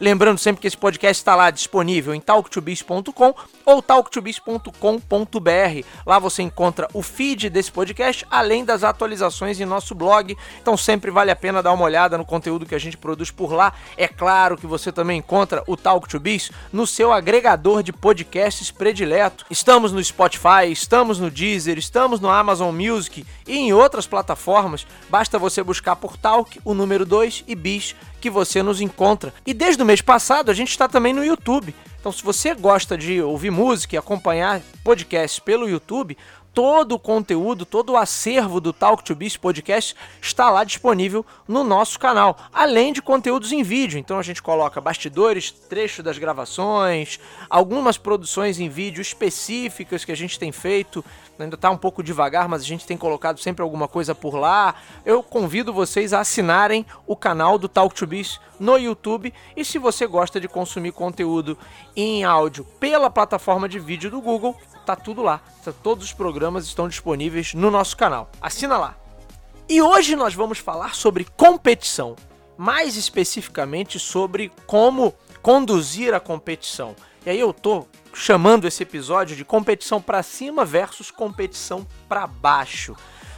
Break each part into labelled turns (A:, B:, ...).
A: Lembrando sempre que esse podcast está lá disponível em talktobiz.com ou talktobiz.com.br. Lá você encontra o feed desse podcast, além das atualizações em nosso blog. Então sempre vale a pena dar uma olhada no conteúdo que a gente produz por lá. É claro que você também encontra o Talk to Biz no seu agregador de podcasts predileto. Estamos no Spotify, estamos no Deezer, estamos no Amazon Music e em outras plataformas. Basta você buscar por Talk, o número 2 e Biz que você nos encontra. E desde o mês passado a gente está também no YouTube. Então, se você gosta de ouvir música e acompanhar podcasts pelo YouTube, todo o conteúdo, todo o acervo do Talk to Biz podcast está lá disponível no nosso canal, além de conteúdos em vídeo. Então a gente coloca bastidores, trechos das gravações, algumas produções em vídeo específicas que a gente tem feito. Ainda está um pouco devagar, mas a gente tem colocado sempre alguma coisa por lá. Eu convido vocês a assinarem o canal do Talk to Biz no YouTube. E se você gosta de consumir conteúdo em áudio pela plataforma de vídeo do Google, tá tudo lá. Todos os programas estão disponíveis no nosso canal. Assina lá. E hoje nós vamos falar sobre competição, mais especificamente sobre como conduzir a competição. E aí eu tô chamando esse episódio de competição para cima versus competição para baixo.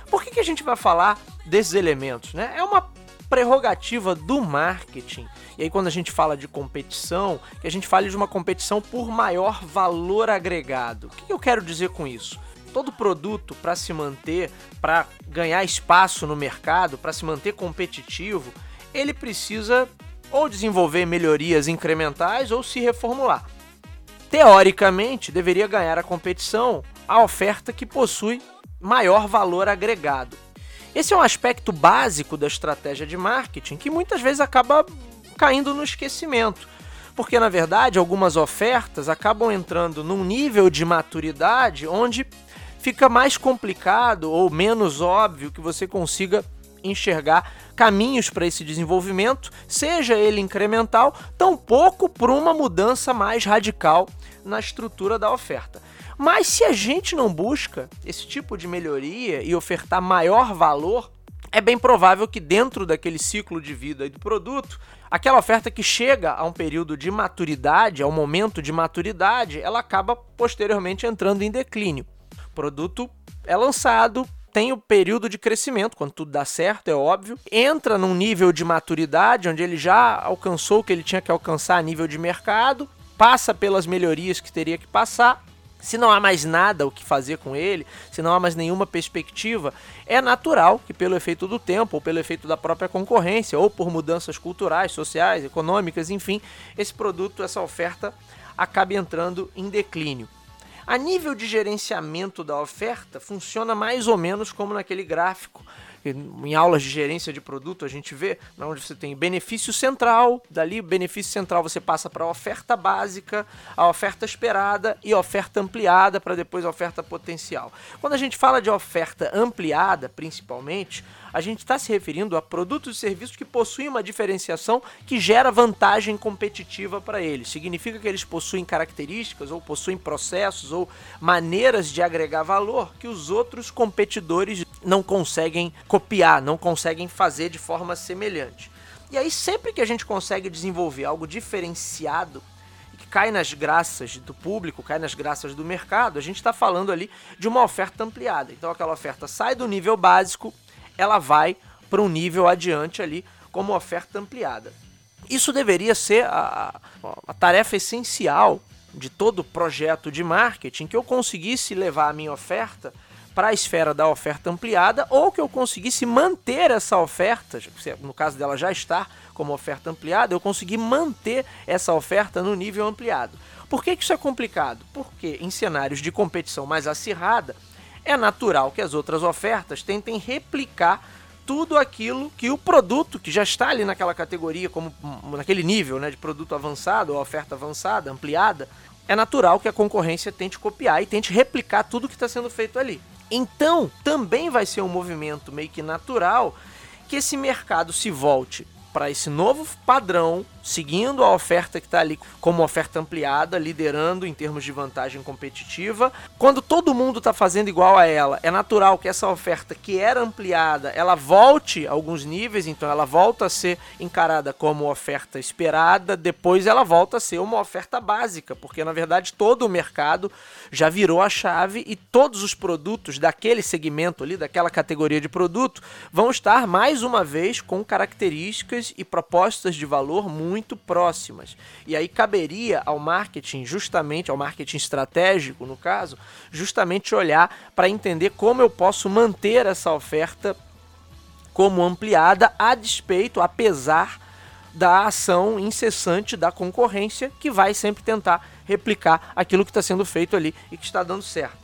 A: Por que, que a gente vai falar desses elementos? Né? É uma prerrogativa do marketing. E aí, quando a gente fala de competição, que a gente fale de uma competição por maior valor agregado. O que eu quero dizer com isso? Todo produto, para se manter, para ganhar espaço no mercado, para se manter competitivo, ele precisa ou desenvolver melhorias incrementais ou se reformular. Teoricamente, deveria ganhar a competição a oferta que possui maior valor agregado. Esse é um aspecto básico da estratégia de marketing que muitas vezes acaba caindo no esquecimento. Porque, na verdade, algumas ofertas acabam entrando num nível de maturidade onde fica mais complicado ou menos óbvio que você consiga enxergar caminhos para esse desenvolvimento, seja ele incremental, tampouco por uma mudança mais radical na estrutura da oferta. Mas se a gente não busca esse tipo de melhoria e ofertar maior valor, é bem provável que dentro daquele ciclo de vida do produto, aquela oferta que chega a um período de maturidade, ao momento de maturidade, ela acaba posteriormente entrando em declínio. Produto é lançado, tem o período de crescimento, quando tudo dá certo, é óbvio, entra num nível de maturidade onde ele já alcançou o que ele tinha que alcançar a nível de mercado, passa pelas melhorias que teria que passar se não há mais nada o que fazer com ele, se não há mais nenhuma perspectiva, é natural que, pelo efeito do tempo, ou pelo efeito da própria concorrência, ou por mudanças culturais, sociais, econômicas, enfim, esse produto, essa oferta acabe entrando em declínio. A nível de gerenciamento da oferta, funciona mais ou menos como naquele gráfico em aulas de gerência de produto a gente vê, onde você tem benefício central, dali benefício central você passa para a oferta básica, a oferta esperada e oferta ampliada para depois a oferta potencial. Quando a gente fala de oferta ampliada, principalmente, a gente está se referindo a produtos e serviços que possuem uma diferenciação que gera vantagem competitiva para eles. Significa que eles possuem características ou possuem processos ou maneiras de agregar valor que os outros competidores não conseguem copiar, não conseguem fazer de forma semelhante. E aí, sempre que a gente consegue desenvolver algo diferenciado, que cai nas graças do público, cai nas graças do mercado, a gente está falando ali de uma oferta ampliada. Então, aquela oferta sai do nível básico ela vai para um nível adiante ali como oferta ampliada. Isso deveria ser a, a, tarefa essencial de todo projeto de marketing, que eu conseguisse levar a minha oferta para a esfera da oferta ampliada ou que eu conseguisse manter essa oferta, no caso dela já estar como oferta ampliada, eu conseguir manter essa oferta no nível ampliado. Por que, que isso é complicado? Porque em cenários de competição mais acirrada, é natural que as outras ofertas tentem replicar tudo aquilo que o produto que já está ali naquela categoria, como naquele nível né, de produto avançado ou oferta avançada, ampliada, é natural que a concorrência tente copiar e tente replicar tudo que está sendo feito ali. Então, também vai ser um movimento meio que natural que esse mercado se volte para esse novo padrão, seguindo a oferta que está ali como oferta ampliada, liderando em termos de vantagem competitiva. Quando todo mundo está fazendo igual a ela, é natural que essa oferta que era ampliada, ela volte a alguns níveis, então ela volta a ser encarada como oferta esperada, depois ela volta a ser uma oferta básica, porque na verdade todo o mercado já virou a chave e todos os produtos daquele segmento ali, daquela categoria de produto, vão estar mais uma vez com características e propostas de valor muito próximas. E aí caberia ao marketing, justamente ao marketing estratégico, no caso, justamente olhar para entender como eu posso manter essa oferta como ampliada a despeito, apesar da ação incessante da concorrência que vai sempre tentar replicar aquilo que está sendo feito ali e que está dando certo.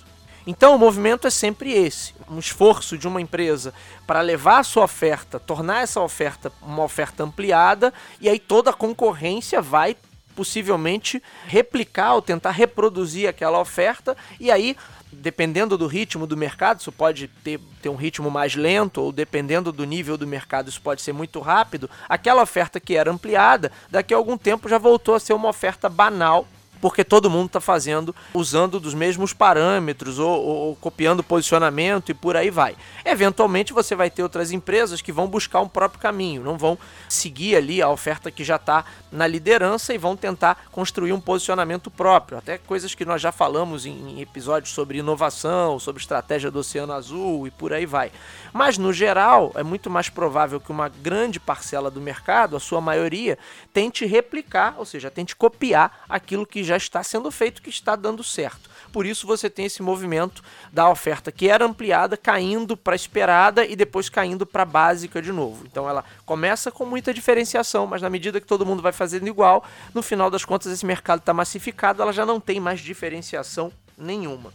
A: Então o movimento é sempre esse, um esforço de uma empresa para levar a sua oferta, tornar essa oferta uma oferta ampliada e aí toda a concorrência vai possivelmente replicar ou tentar reproduzir aquela oferta e aí dependendo do ritmo do mercado, isso pode ter, ter um ritmo mais lento, ou dependendo do nível do mercado, isso pode ser muito rápido. Aquela oferta que era ampliada, daqui a algum tempo já voltou a ser uma oferta banal porque todo mundo está fazendo usando dos mesmos parâmetros ou, ou, ou, copiando posicionamento e por aí vai. Eventualmente você vai ter outras empresas que vão buscar um próprio caminho, não vão seguir ali a oferta que já está na liderança e vão tentar construir um posicionamento próprio. Até coisas que nós já falamos em, em episódios sobre inovação, sobre estratégia do Oceano Azul e por aí vai. Mas no geral é muito mais provável que uma grande parcela do mercado, a sua maioria, tente replicar, ou seja, tente copiar aquilo que está sendo feito, que está dando certo. Por isso você tem esse movimento da oferta que era ampliada, caindo para esperada e depois caindo para básica de novo. Então ela começa com muita diferenciação, mas na medida que todo mundo vai fazendo igual, no final das contas esse mercado está massificado, ela já não tem mais diferenciação nenhuma.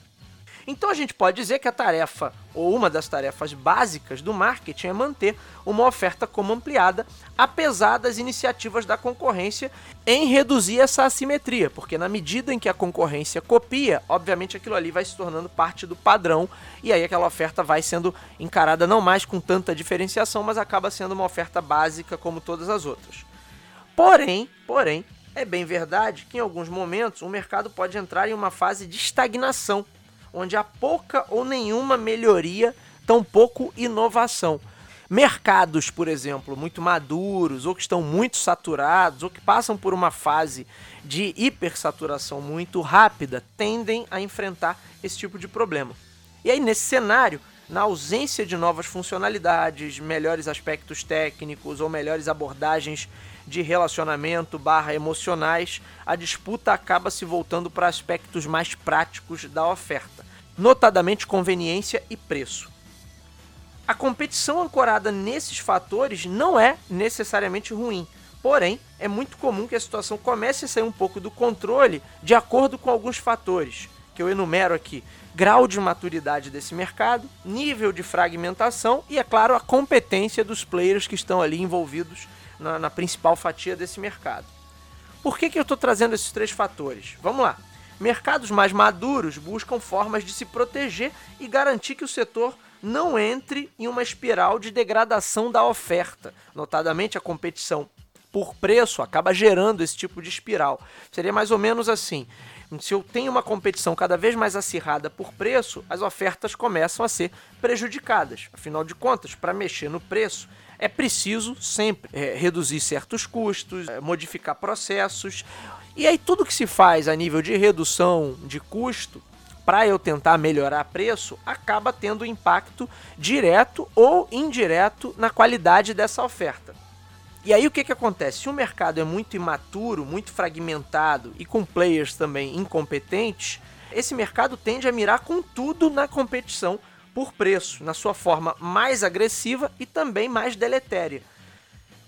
A: Então a gente pode dizer que a tarefa, ou uma das tarefas básicas do marketing, é manter uma oferta como ampliada, apesar das iniciativas da concorrência em reduzir essa assimetria, porque na medida em que a concorrência copia, obviamente aquilo ali vai se tornando parte do padrão e aí aquela oferta vai sendo encarada não mais com tanta diferenciação, mas acaba sendo uma oferta básica como todas as outras. Porém, porém, é bem verdade que em alguns momentos o mercado pode entrar em uma fase de estagnação onde há pouca ou nenhuma melhoria, tampouco inovação. Mercados, por exemplo, muito maduros, ou que estão muito saturados, ou que passam por uma fase de hipersaturação muito rápida, tendem a enfrentar esse tipo de problema. E aí, nesse cenário, na ausência de novas funcionalidades, melhores aspectos técnicos ou melhores abordagens de relacionamento barra emocionais, a disputa acaba se voltando para aspectos mais práticos da oferta, notadamente conveniência e preço. A competição ancorada nesses fatores não é necessariamente ruim, porém é muito comum que a situação comece a sair um pouco do controle de acordo com alguns fatores, que eu enumero aqui: grau de maturidade desse mercado, nível de fragmentação e, é claro, a competência dos players que estão ali envolvidos na, na principal fatia desse mercado. Por que, que eu estou trazendo esses três fatores? Vamos lá. Mercados mais maduros buscam formas de se proteger e garantir que o setor não entre em uma espiral de degradação da oferta. Notadamente, a competição por preço acaba gerando esse tipo de espiral. Seria mais ou menos assim: se eu tenho uma competição cada vez mais acirrada por preço, as ofertas começam a ser prejudicadas. Afinal de contas, para mexer no preço, é preciso sempre é, reduzir certos custos, é, modificar processos. E aí tudo que se faz a nível de redução de custo para eu tentar melhorar preço acaba tendo impacto direto ou indireto na qualidade dessa oferta. E aí o que, que acontece? Se o mercado é muito imaturo, muito fragmentado e com players também incompetentes, esse mercado tende a mirar com tudo na competição por preço, na sua forma mais agressiva e também mais deletéria.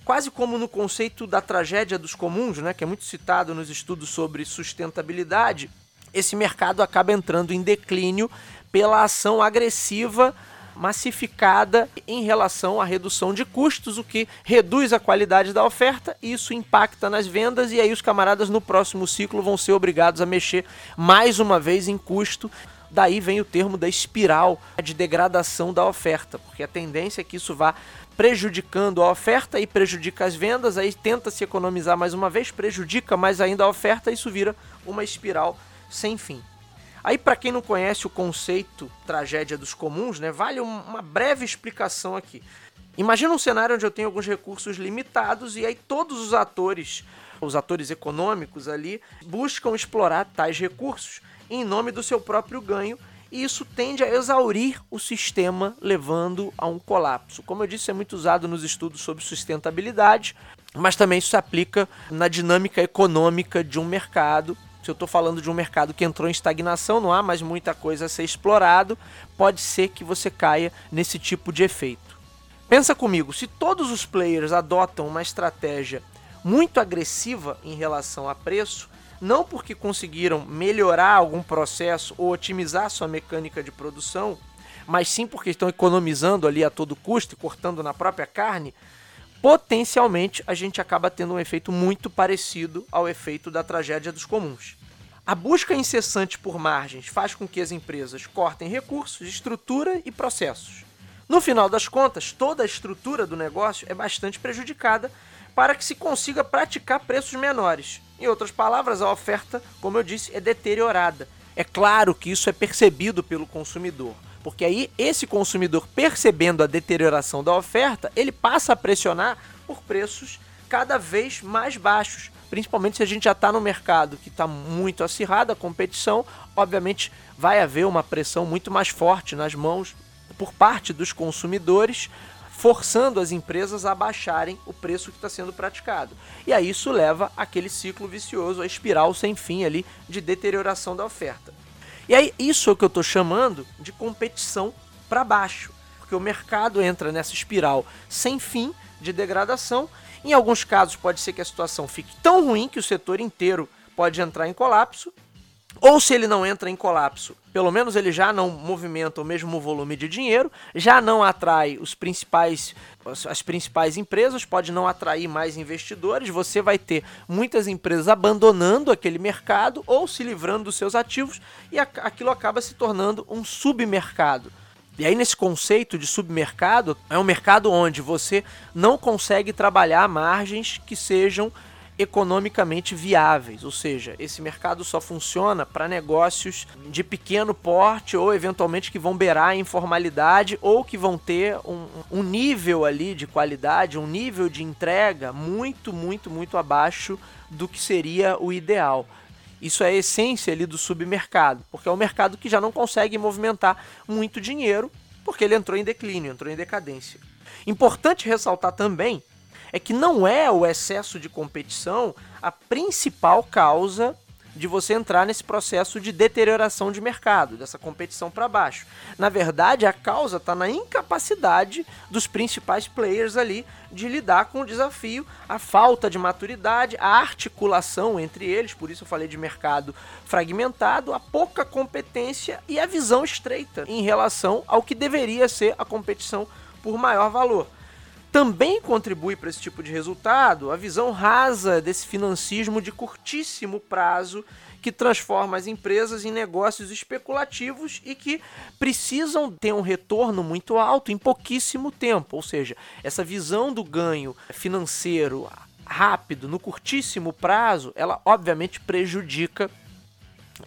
A: Quase como no conceito da tragédia dos comuns, né, que é muito citado nos estudos sobre sustentabilidade, esse mercado acaba entrando em declínio pela ação agressiva massificada em relação à redução de custos, o que reduz a qualidade da oferta, e isso impacta nas vendas, e aí os camaradas no próximo ciclo vão ser obrigados a mexer mais uma vez em custo. Daí vem o termo da espiral de degradação da oferta, porque a tendência é que isso vá prejudicando a oferta e prejudica as vendas, aí tenta se economizar mais uma vez, prejudica mais ainda a oferta, isso vira uma espiral sem fim. Aí, para quem não conhece o conceito tragédia dos comuns, né, vale uma breve explicação aqui. Imagina um cenário onde eu tenho alguns recursos limitados e aí todos os atores, os atores econômicos ali, buscam explorar tais recursos em nome do seu próprio ganho e isso tende a exaurir o sistema, levando a um colapso. Como eu disse, é muito usado nos estudos sobre sustentabilidade, mas também isso se aplica na dinâmica econômica de um mercado. Se eu estou falando de um mercado que entrou em estagnação, não há mais muita coisa a ser explorado, pode ser que você caia nesse tipo de efeito. Pensa comigo, se todos os players adotam uma estratégia muito agressiva em relação a preço, não porque conseguiram melhorar algum processo ou otimizar sua mecânica de produção, mas sim porque estão economizando ali a todo custo e cortando na própria carne, potencialmente a gente acaba tendo um efeito muito parecido ao efeito da tragédia dos comuns. A busca incessante por margens faz com que as empresas cortem recursos, estrutura e processos. No final das contas, toda a estrutura do negócio é bastante prejudicada para que se consiga praticar preços menores. Em outras palavras, a oferta, como eu disse, é deteriorada. É claro que isso é percebido pelo consumidor, porque aí esse consumidor percebendo a deterioração da oferta, ele passa a pressionar por preços cada vez mais baixos, principalmente se a gente já está no mercado que está muito acirrado, a competição, obviamente vai haver uma pressão muito mais forte nas mãos por parte dos consumidores forçando as empresas a baixarem o preço que está sendo praticado. E aí isso leva aquele ciclo vicioso, a espiral sem fim ali de deterioração da oferta. E aí isso é o que eu estou chamando de competição para baixo, porque o mercado entra nessa espiral sem fim de degradação. Em alguns casos pode ser que a situação fique tão ruim que o setor inteiro pode entrar em colapso, ou se ele não entra em colapso, pelo menos ele já não movimenta o mesmo volume de dinheiro, já não atrai os principais as principais empresas, pode não atrair mais investidores, você vai ter muitas empresas abandonando aquele mercado ou se livrando dos seus ativos e aquilo acaba se tornando um submercado. E aí, nesse conceito de submercado, é um mercado onde você não consegue trabalhar margens que sejam economicamente viáveis, ou seja, esse mercado só funciona para negócios de pequeno porte ou eventualmente que vão beirar a informalidade ou que vão ter um, um nível ali de qualidade, um nível de entrega muito, muito, muito abaixo do que seria o ideal. Isso é a essência ali do submercado, porque é um mercado que já não consegue movimentar muito dinheiro porque ele entrou em declínio, entrou em decadência. Importante ressaltar também é que não é o excesso de competição a principal causa de você entrar nesse processo de deterioração de mercado, dessa competição para baixo. Na verdade, a causa está na incapacidade dos principais players ali de lidar com o desafio, a falta de maturidade, a articulação entre eles, por isso eu falei de mercado fragmentado, a pouca competência e a visão estreita em relação ao que deveria ser a competição por maior valor também contribui para esse tipo de resultado a visão rasa desse financismo de curtíssimo prazo que transforma as empresas em negócios especulativos e que precisam ter um retorno muito alto em pouquíssimo tempo. Ou seja, essa visão do ganho financeiro rápido no curtíssimo prazo, ela obviamente prejudica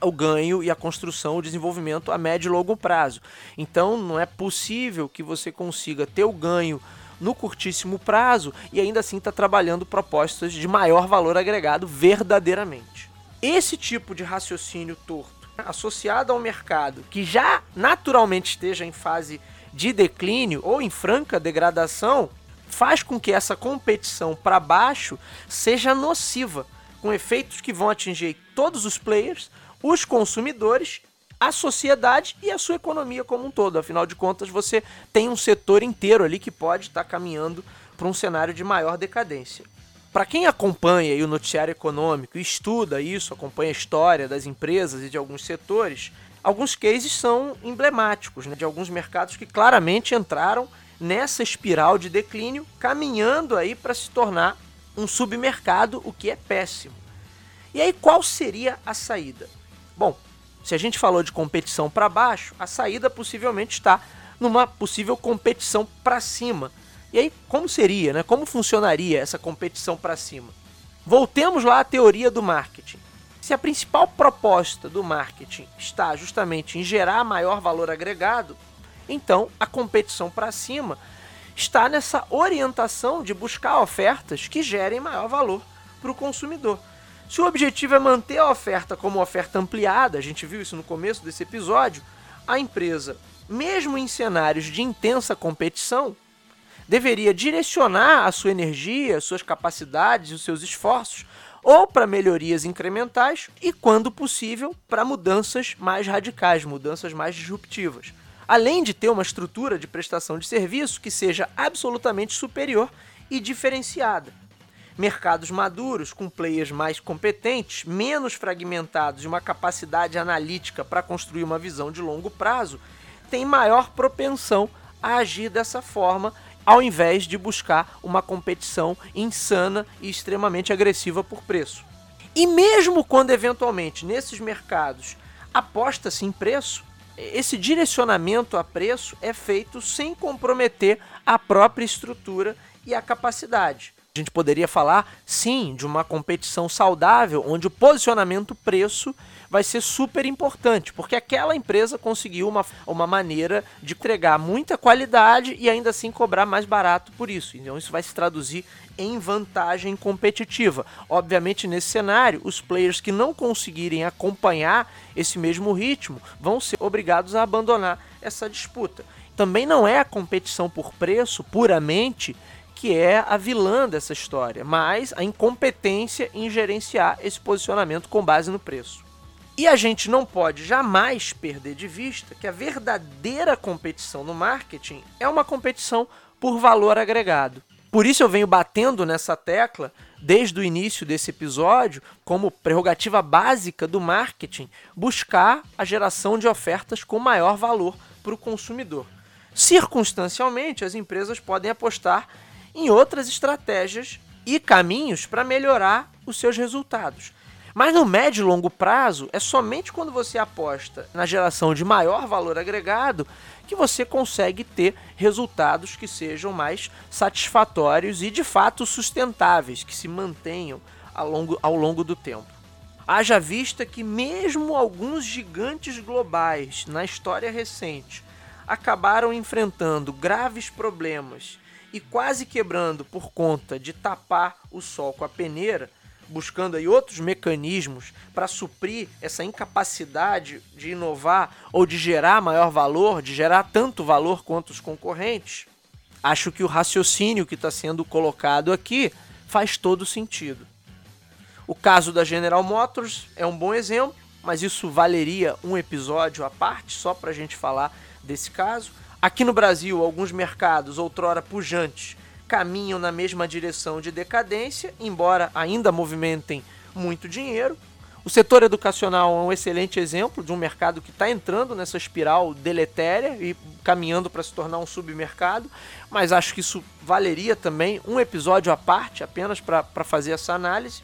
A: o ganho e a construção, o desenvolvimento a médio e longo prazo. Então, não é possível que você consiga ter o ganho no curtíssimo prazo e ainda assim está trabalhando propostas de maior valor agregado verdadeiramente. Esse tipo de raciocínio torto, associado ao mercado que já naturalmente esteja em fase de declínio ou em franca degradação, faz com que essa competição para baixo seja nociva, com efeitos que vão atingir todos os players, os consumidores a sociedade e a sua economia como um todo. Afinal de contas, você tem um setor inteiro ali que pode estar tá caminhando para um cenário de maior decadência. para quem acompanha o noticiário econômico e estuda isso, acompanha a história das empresas e de alguns setores, alguns cases são emblemáticos né, de alguns mercados que claramente entraram nessa espiral de declínio, caminhando aí para se tornar um submercado, o que é péssimo. E aí qual seria a saída? Bom, se a gente falou de competição para baixo, a saída possivelmente está numa possível competição para cima. E aí como seria, né? Como funcionaria essa competição para cima? Voltemos lá à teoria do marketing. Se a principal proposta do marketing está justamente em gerar maior valor agregado, então a competição para cima está nessa orientação de buscar ofertas que gerem maior valor para o consumidor. Se o objetivo é manter a oferta como oferta ampliada, a gente viu isso no começo desse episódio, a empresa, mesmo em cenários de intensa competição, deveria direcionar a sua energia, suas capacidades e os seus esforços ou para melhorias incrementais e, quando possível, para mudanças mais radicais, mudanças mais disruptivas. Além de ter uma estrutura de prestação de serviço que seja absolutamente superior e diferenciada. Mercados maduros, com players mais competentes, menos fragmentados e uma capacidade analítica para construir uma visão de longo prazo, têm maior propensão a agir dessa forma ao invés de buscar uma competição insana e extremamente agressiva por preço. E mesmo quando eventualmente nesses mercados aposta-se em preço, esse direcionamento a preço é feito sem comprometer a própria estrutura e a capacidade. A gente poderia falar, sim, de uma competição saudável, onde o posicionamento preço vai ser super importante, porque aquela empresa conseguiu uma, uma maneira de entregar muita qualidade e ainda assim cobrar mais barato por isso. Então, isso vai se traduzir em vantagem competitiva. Obviamente, nesse cenário, os players que não conseguirem acompanhar esse mesmo ritmo vão ser obrigados a abandonar essa disputa. Também não é a competição por preço puramente que é a vilã dessa história, mas a incompetência em gerenciar esse posicionamento com base no preço. E a gente não pode jamais perder de vista que a verdadeira competição no marketing é uma competição por valor agregado. Por isso eu venho batendo nessa tecla desde o início desse episódio, como prerrogativa básica do marketing, buscar a geração de ofertas com maior valor para o consumidor. Circunstancialmente, as empresas podem apostar em outras estratégias e caminhos para melhorar os seus resultados. Mas no médio e longo prazo, é somente quando você aposta na geração de maior valor agregado que você consegue ter resultados que sejam mais satisfatórios e de fato sustentáveis, que se mantenham ao longo, ao longo do tempo. Haja vista que, mesmo alguns gigantes globais na história recente acabaram enfrentando graves problemas e quase quebrando por conta de tapar o sol com a peneira, buscando aí outros mecanismos para suprir essa incapacidade de inovar ou de gerar maior valor, de gerar tanto valor quanto os concorrentes, acho que o raciocínio que está sendo colocado aqui faz todo sentido. O caso da General Motors é um bom exemplo, mas isso valeria um episódio à parte só para a gente falar desse caso. Aqui no Brasil, alguns mercados, outrora pujantes, caminham na mesma direção de decadência, embora ainda movimentem muito dinheiro. O setor educacional é um excelente exemplo de um mercado que está entrando nessa espiral deletéria e caminhando para se tornar um submercado, mas acho que isso valeria também um episódio à parte, apenas para fazer essa análise.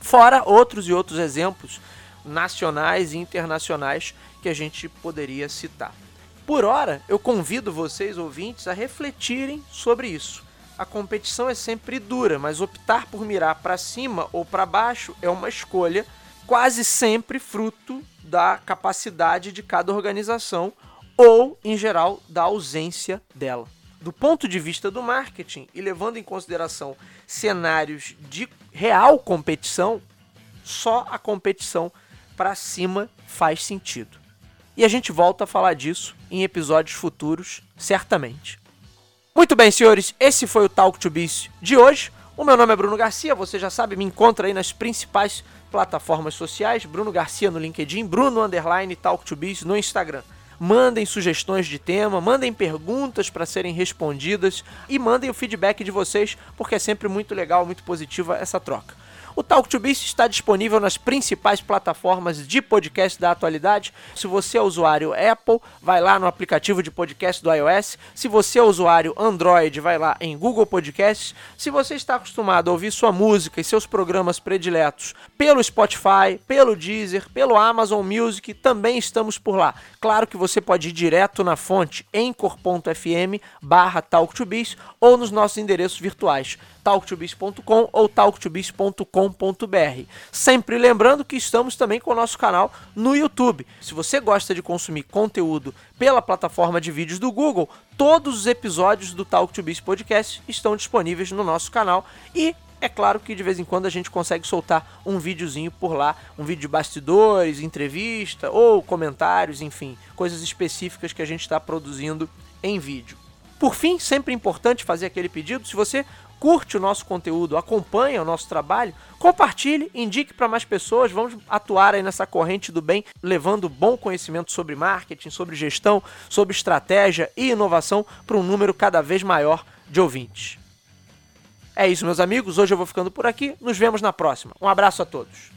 A: Fora outros e outros exemplos nacionais e internacionais que a gente poderia citar. Por hora, eu convido vocês, ouvintes, a refletirem sobre isso. A competição é sempre dura, mas optar por mirar para cima ou para baixo é uma escolha quase sempre fruto da capacidade de cada organização ou, em geral, da ausência dela. Do ponto de vista do marketing e levando em consideração cenários de real competição, só a competição para cima faz sentido. E a gente volta a falar disso em episódios futuros, certamente. Muito bem, senhores, esse foi o Talk to Biz de hoje. O meu nome é Bruno Garcia, você já sabe, me encontra aí nas principais plataformas sociais, Bruno Garcia no LinkedIn, Bruno Underline Talk to Biz no Instagram. mandem sugestões de tema, mandem perguntas para serem respondidas e mandem o feedback de vocês, porque é sempre muito legal, muito positiva essa troca. O Talk to Biz está disponível nas principais plataformas de podcast da atualidade. Se você é usuário Apple, vai lá no aplicativo de podcast do iOS. Se você é usuário Android, vai lá em Google Podcasts. Se você está acostumado a ouvir sua música e seus programas prediletos pelo Spotify, pelo Deezer, pelo Amazon Music, também estamos por lá. Claro que você pode ir direto na fonte encor.fm barra talktobiz ou nos nossos endereços virtuais talktobiz.com ou talktobiz.com.br. Sempre lembrando que estamos também com o nosso canal no YouTube. Se você gosta de consumir conteúdo pela plataforma de vídeos do Google, todos os episódios do Talk to Biz Podcast estão disponíveis no nosso canal e é claro que de vez em quando a gente consegue soltar um videozinho por lá, um vídeo de bastidores, entrevista ou comentários, enfim, coisas específicas que a gente está produzindo em vídeo. Por fim, sempre importante fazer aquele pedido, se você curte o nosso conteúdo, acompanha o nosso trabalho, compartilhe, indique para mais pessoas. Vamos atuar aí nessa corrente do bem, levando bom conhecimento sobre marketing, sobre gestão, sobre estratégia e inovação para um número cada vez maior de ouvintes. É isso, meus amigos. Hoje eu vou ficando por aqui. Nos vemos na próxima. Um abraço a todos.